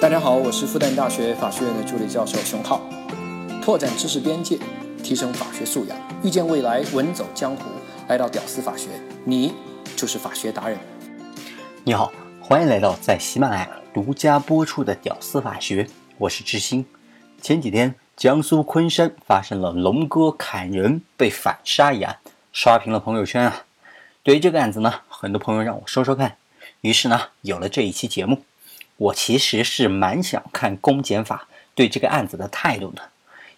大家好，我是复旦大学法学院的助理教授熊浩。拓展知识边界，提升法学素养，遇见未来，稳走江湖。来到屌丝法学，你就是法学达人。你好，欢迎来到在喜马拉雅独家播出的《屌丝法学》，我是知心。前几天，江苏昆山发生了龙哥砍人被反杀一案，刷屏了朋友圈啊。对于这个案子呢，很多朋友让我说说看，于是呢，有了这一期节目。我其实是蛮想看公检法对这个案子的态度的，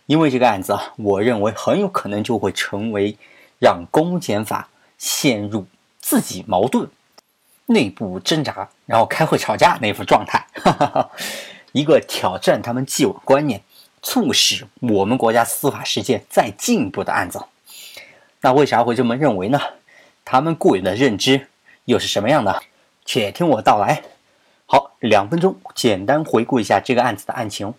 因为这个案子啊，我认为很有可能就会成为让公检法陷入自己矛盾、内部挣扎，然后开会吵架那副状态，一个挑战他们既往观念、促使我们国家司法实践再进步的案子。那为啥会这么认为呢？他们固有的认知又是什么样的？且听我道来。两分钟简单回顾一下这个案子的案情。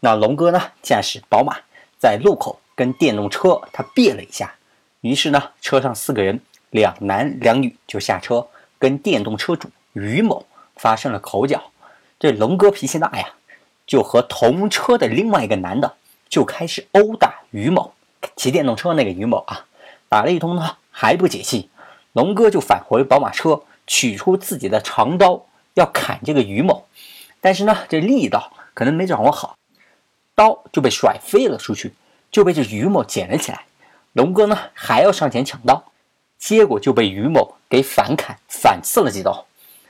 那龙哥呢，驾驶宝马在路口跟电动车他别了一下，于是呢，车上四个人，两男两女就下车跟电动车主于某发生了口角。这龙哥脾气大呀，就和同车的另外一个男的就开始殴打于某，骑电动车那个于某啊，打了一通呢还不解气，龙哥就返回宝马车，取出自己的长刀。要砍这个于某，但是呢，这力道可能没掌握好，刀就被甩飞了出去，就被这于某捡了起来。龙哥呢还要上前抢刀，结果就被于某给反砍、反刺了几刀。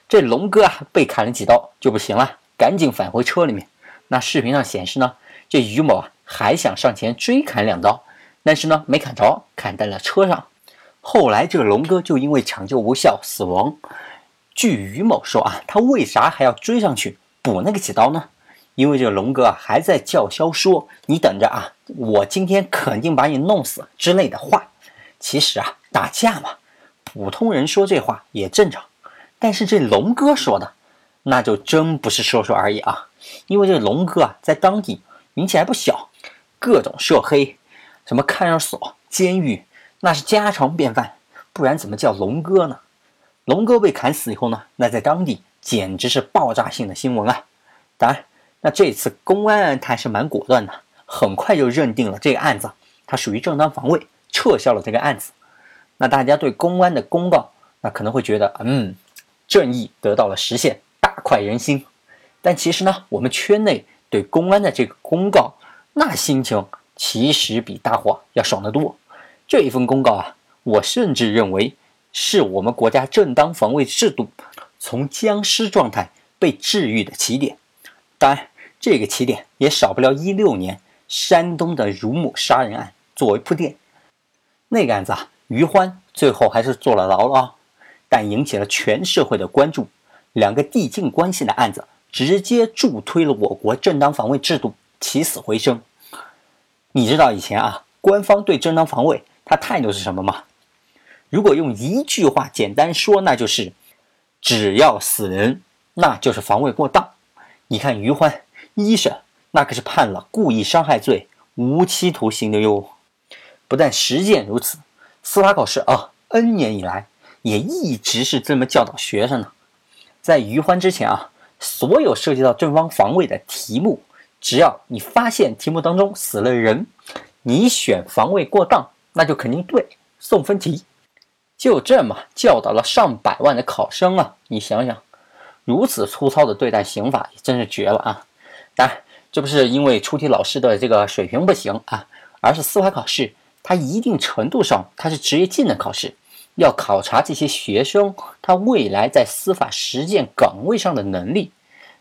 这龙哥啊被砍了几刀就不行了，赶紧返回车里面。那视频上显示呢，这于某啊还想上前追砍两刀，但是呢没砍着，砍在了车上。后来这个龙哥就因为抢救无效死亡。据于某说啊，他为啥还要追上去补那个几刀呢？因为这个龙哥还在叫嚣说：“你等着啊，我今天肯定把你弄死”之类的话。其实啊，打架嘛，普通人说这话也正常。但是这龙哥说的，那就真不是说说而已啊。因为这龙哥啊，在当地名气还不小，各种涉黑，什么看守所、监狱，那是家常便饭。不然怎么叫龙哥呢？龙哥被砍死以后呢，那在当地简直是爆炸性的新闻啊！当然，那这次公安他还是蛮果断的，很快就认定了这个案子，它属于正当防卫，撤销了这个案子。那大家对公安的公告，那可能会觉得，嗯，正义得到了实现，大快人心。但其实呢，我们圈内对公安的这个公告，那心情其实比大伙要爽得多。这一份公告啊，我甚至认为。是我们国家正当防卫制度从僵尸状态被治愈的起点。当然，这个起点也少不了一六年山东的乳母杀人案作为铺垫。那个案子啊，于欢最后还是坐了牢了，但引起了全社会的关注。两个递进关系的案子，直接助推了我国正当防卫制度起死回生。你知道以前啊，官方对正当防卫他态度是什么吗？如果用一句话简单说，那就是只要死人，那就是防卫过当。你看于欢一审，那可是判了故意伤害罪，无期徒刑的哟。不但实践如此，司法考试啊，N 年以来也一直是这么教导学生的。在于欢之前啊，所有涉及到正方防卫的题目，只要你发现题目当中死了人，你选防卫过当，那就肯定对，送分题。就这么教导了上百万的考生啊！你想想，如此粗糙的对待刑法，真是绝了啊！当然，这不是因为出题老师的这个水平不行啊，而是司法考试它一定程度上它是职业技能考试，要考察这些学生他未来在司法实践岗位上的能力。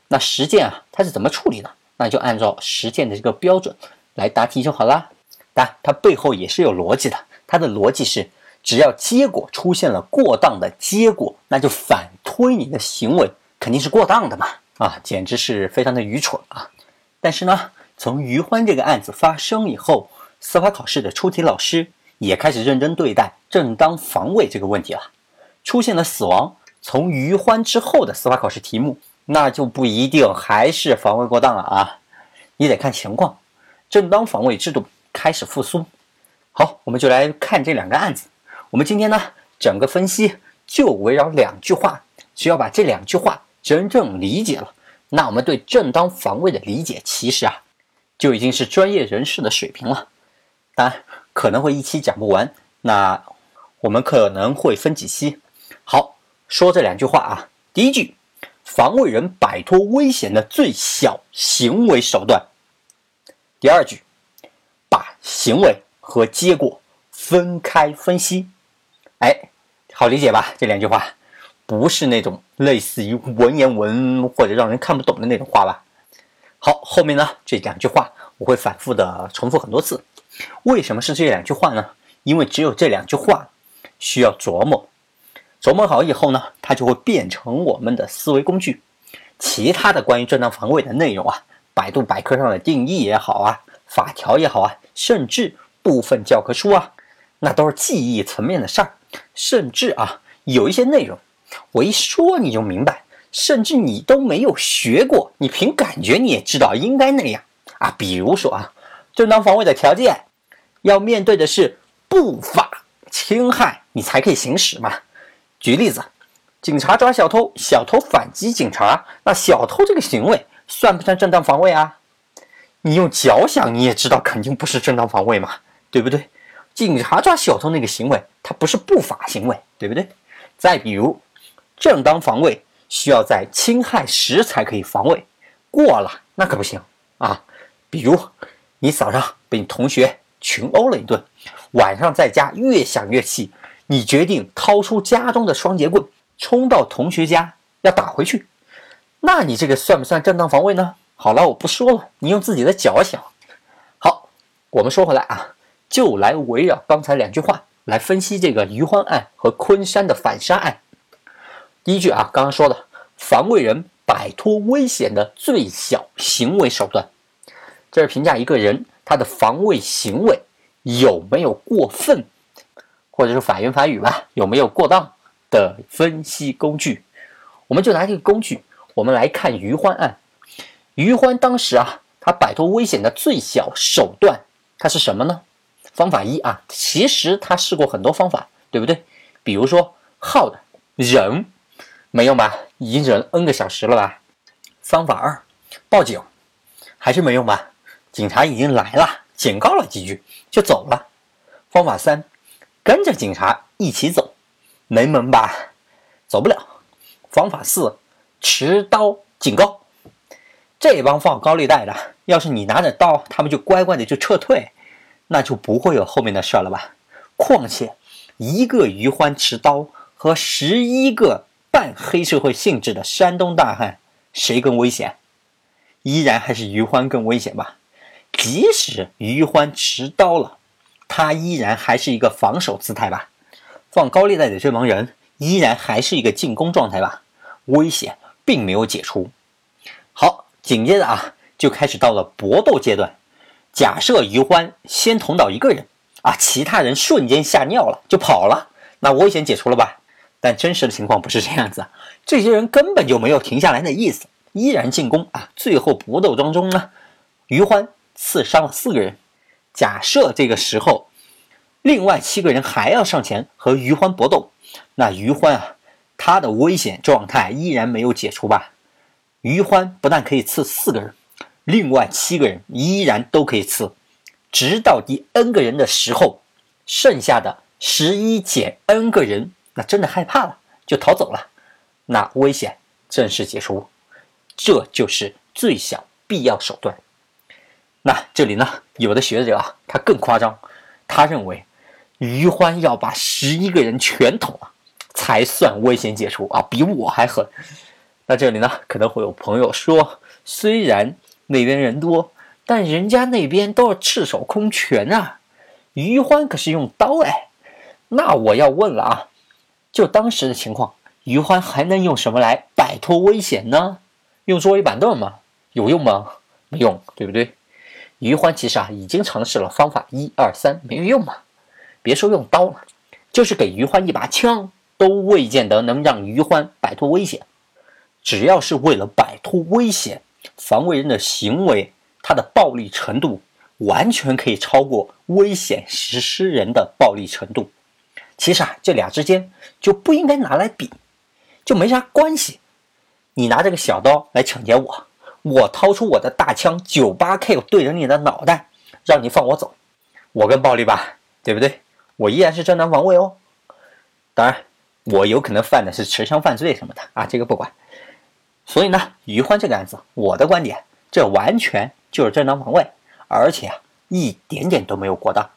那实践啊，它是怎么处理的？那就按照实践的这个标准来答题就好啦。但它背后也是有逻辑的，它的逻辑是。只要结果出现了过当的结果，那就反推你的行为肯定是过当的嘛！啊，简直是非常的愚蠢啊！但是呢，从于欢这个案子发生以后，司法考试的出题老师也开始认真对待正当防卫这个问题了。出现了死亡，从于欢之后的司法考试题目，那就不一定还是防卫过当了啊！你得看情况，正当防卫制度开始复苏。好，我们就来看这两个案子。我们今天呢，整个分析就围绕两句话，只要把这两句话真正理解了，那我们对正当防卫的理解，其实啊，就已经是专业人士的水平了。当然，可能会一期讲不完，那我们可能会分几期。好，说这两句话啊。第一句，防卫人摆脱危险的最小行为手段。第二句，把行为和结果分开分析。哎，好理解吧？这两句话不是那种类似于文言文或者让人看不懂的那种话吧？好，后面呢这两句话我会反复的重复很多次。为什么是这两句话呢？因为只有这两句话需要琢磨，琢磨好以后呢，它就会变成我们的思维工具。其他的关于正当防卫的内容啊。百度百科上的定义也好啊，法条也好啊，甚至部分教科书啊，那都是记忆层面的事儿。甚至啊，有一些内容，我一说你就明白，甚至你都没有学过，你凭感觉你也知道应该那样啊。比如说啊，正当防卫的条件，要面对的是不法侵害，你才可以行使嘛。举例子，警察抓小偷，小偷反击警察，那小偷这个行为。算不算正当防卫啊？你用脚想，你也知道肯定不是正当防卫嘛，对不对？警察抓小偷那个行为，它不是不法行为，对不对？再比如，正当防卫需要在侵害时才可以防卫，过了那可不行啊。比如，你早上被你同学群殴了一顿，晚上在家越想越气，你决定掏出家中的双节棍，冲到同学家要打回去。那你这个算不算正当防卫呢？好了，我不说了，你用自己的脚想。好，我们说回来啊，就来围绕刚才两句话来分析这个余欢案和昆山的反杀案。第一句啊，刚刚说的防卫人摆脱危险的最小行为手段，这是评价一个人他的防卫行为有没有过分，或者是法言法语吧，有没有过当的分析工具。我们就拿这个工具。我们来看余欢案，余欢当时啊，他摆脱危险的最小手段，他是什么呢？方法一啊，其实他试过很多方法，对不对？比如说耗的忍，没用吧？已经忍 n 个小时了吧？方法二，报警，还是没用吧？警察已经来了，警告了几句就走了。方法三，跟着警察一起走，没门吧？走不了。方法四。持刀警告，这帮放高利贷的，要是你拿着刀，他们就乖乖的就撤退，那就不会有后面的事了吧？况且，一个余欢持刀和十一个半黑社会性质的山东大汉，谁更危险？依然还是余欢更危险吧？即使余欢持刀了，他依然还是一个防守姿态吧？放高利贷的这帮人，依然还是一个进攻状态吧？危险。并没有解除。好，紧接着啊，就开始到了搏斗阶段。假设余欢先捅倒一个人啊，其他人瞬间吓尿了就跑了，那危险解除了吧？但真实的情况不是这样子，这些人根本就没有停下来的意思，依然进攻啊。最后搏斗当中呢，余欢刺伤了四个人。假设这个时候，另外七个人还要上前和余欢搏斗，那余欢啊。他的危险状态依然没有解除吧？余欢不但可以刺四个人，另外七个人依然都可以刺，直到第 n 个人的时候，剩下的十一减 n 个人，那真的害怕了，就逃走了，那危险正式解除，这就是最小必要手段。那这里呢，有的学者啊，他更夸张，他认为余欢要把十一个人全捅了。才算危险解除啊，比我还狠。那这里呢，可能会有朋友说，虽然那边人多，但人家那边都是赤手空拳啊，余欢可是用刀哎。那我要问了啊，就当时的情况，余欢还能用什么来摆脱危险呢？用桌椅板凳吗？有用吗？没用，对不对？余欢其实啊，已经尝试了方法一二三，没有用嘛。别说用刀了，就是给余欢一把枪。都未见得能让余欢摆脱危险。只要是为了摆脱危险，防卫人的行为，他的暴力程度完全可以超过危险实施人的暴力程度。其实啊，这俩之间就不应该拿来比，就没啥关系。你拿这个小刀来抢劫我，我掏出我的大枪九八 K 对着你的脑袋，让你放我走，我更暴力吧，对不对？我依然是正当防卫哦。当然，我有可能犯的是持枪犯罪什么的啊，这个不管。所以呢，于欢这个案子，我的观点，这完全就是正当防卫，而且啊，一点点都没有过当。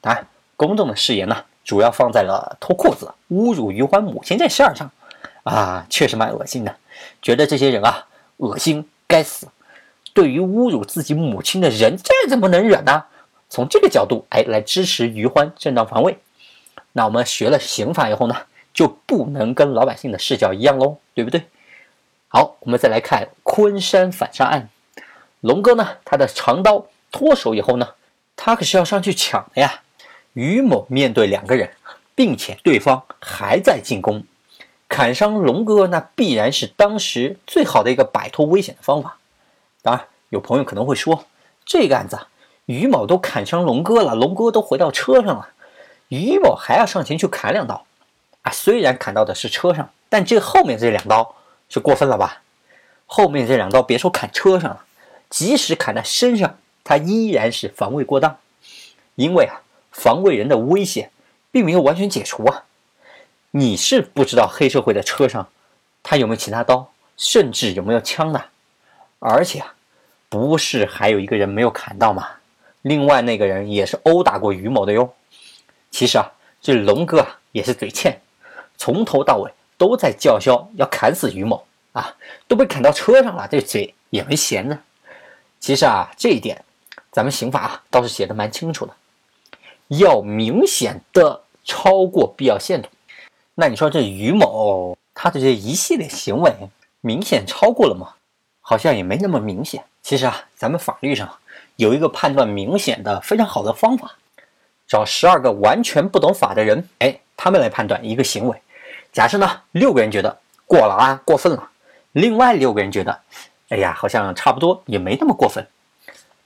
当然，公众的视野呢，主要放在了脱裤子、侮辱于欢母亲这事儿上。啊，确实蛮恶心的，觉得这些人啊，恶心，该死。对于侮辱自己母亲的人，这怎么能忍呢？从这个角度，哎，来支持于欢正当防卫。那我们学了刑法以后呢，就不能跟老百姓的视角一样喽，对不对？好，我们再来看昆山反杀案。龙哥呢，他的长刀脱手以后呢，他可是要上去抢的呀。于某面对两个人，并且对方还在进攻。砍伤龙哥，那必然是当时最好的一个摆脱危险的方法。当然，有朋友可能会说，这个案子于某都砍伤龙哥了，龙哥都回到车上了，于某还要上前去砍两刀啊！虽然砍到的是车上，但这后面这两刀是过分了吧？后面这两刀别说砍车上了，即使砍在身上，他依然是防卫过当，因为啊，防卫人的危险并没有完全解除啊。你是不知道黑社会的车上，他有没有其他刀，甚至有没有枪的，而且啊，不是还有一个人没有砍到吗？另外那个人也是殴打过于某的哟。其实啊，这龙哥啊也是嘴欠，从头到尾都在叫嚣要砍死于某啊，都被砍到车上了，这嘴也没闲着。其实啊，这一点咱们刑法倒是写的蛮清楚的，要明显的超过必要限度。那你说这于某他的这一系列行为明显超过了吗？好像也没那么明显。其实啊，咱们法律上有一个判断明显的非常好的方法，找十二个完全不懂法的人，哎，他们来判断一个行为。假设呢，六个人觉得过了啊，过分了；另外六个人觉得，哎呀，好像差不多，也没那么过分。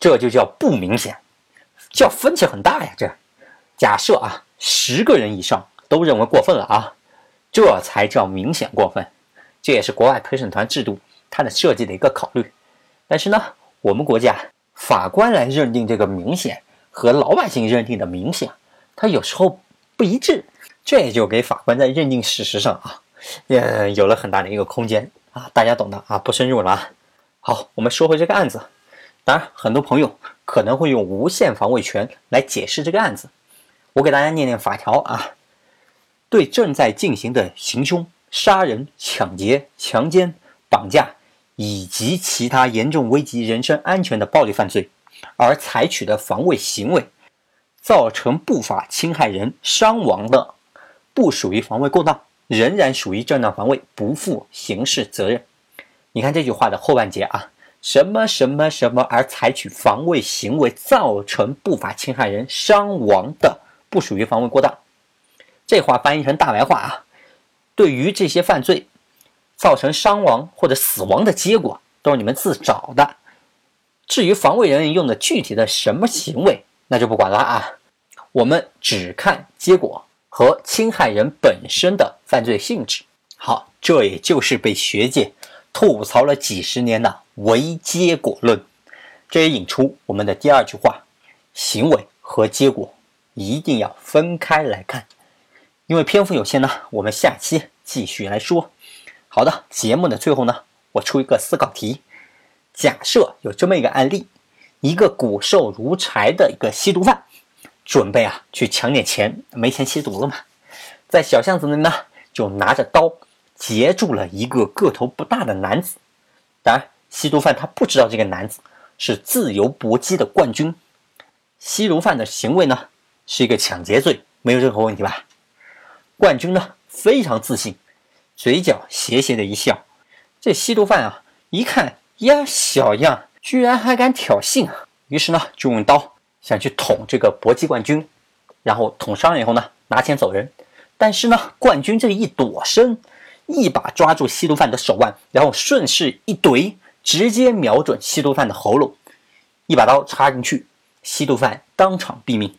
这就叫不明显，叫分歧很大呀。这假设啊，十个人以上都认为过分了啊。这才叫明显过分，这也是国外陪审团制度它的设计的一个考虑。但是呢，我们国家法官来认定这个明显和老百姓认定的明显，它有时候不一致，这也就给法官在认定事实上啊，呃，有了很大的一个空间啊。大家懂的啊，不深入了啊。好，我们说回这个案子，当然很多朋友可能会用无限防卫权来解释这个案子，我给大家念念法条啊。对正在进行的行凶、杀人、抢劫、强奸、绑架以及其他严重危及人身安全的暴力犯罪，而采取的防卫行为，造成不法侵害人伤亡的，不属于防卫过当，仍然属于正当防卫，不负刑事责任。你看这句话的后半截啊，什么什么什么而采取防卫行为造成不法侵害人伤亡的，不属于防卫过当。这话翻译成大白话啊，对于这些犯罪造成伤亡或者死亡的结果，都是你们自找的。至于防卫人员用的具体的什么行为，那就不管了啊。我们只看结果和侵害人本身的犯罪性质。好，这也就是被学界吐槽了几十年的唯结果论。这也引出我们的第二句话：行为和结果一定要分开来看。因为篇幅有限呢，我们下期继续来说。好的，节目的最后呢，我出一个思考题：假设有这么一个案例，一个骨瘦如柴的一个吸毒犯，准备啊去抢点钱，没钱吸毒了嘛，在小巷子里呢，就拿着刀截住了一个个头不大的男子。当然，吸毒犯他不知道这个男子是自由搏击的冠军。吸毒犯的行为呢，是一个抢劫罪，没有任何问题吧？冠军呢非常自信，嘴角斜斜的一笑。这吸毒犯啊，一看呀，小样，居然还敢挑衅！于是呢，就用刀想去捅这个搏击冠军，然后捅伤了以后呢，拿钱走人。但是呢，冠军这一躲身，一把抓住吸毒犯的手腕，然后顺势一怼，直接瞄准吸毒犯的喉咙，一把刀插进去，吸毒犯当场毙命。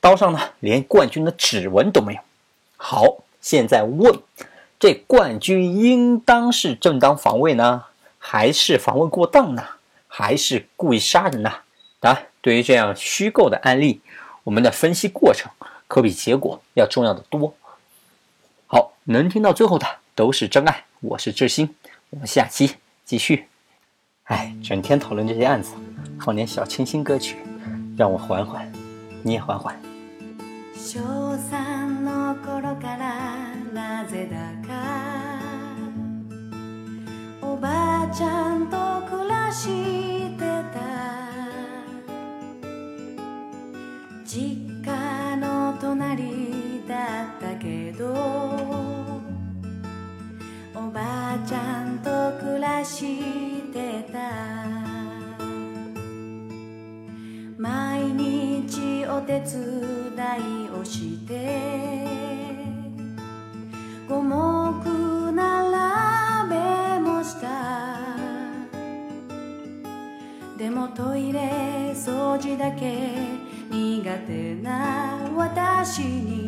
刀上呢，连冠军的指纹都没有。好，现在问这冠军应当是正当防卫呢，还是防卫过当呢，还是故意杀人呢？答，对于这样虚构的案例，我们的分析过程可比结果要重要的多。好，能听到最后的都是真爱。我是志新，我们下期继续。哎，整天讨论这些案子，放点小清新歌曲，让我缓缓，你也缓缓。小三の頃からなぜだかおばあちゃんと暮らしてた 実家の隣だったけどおばあちゃんと暮らしてた。毎日お手伝いをして五目並べもした。でもトイレ掃除だけ苦手な私に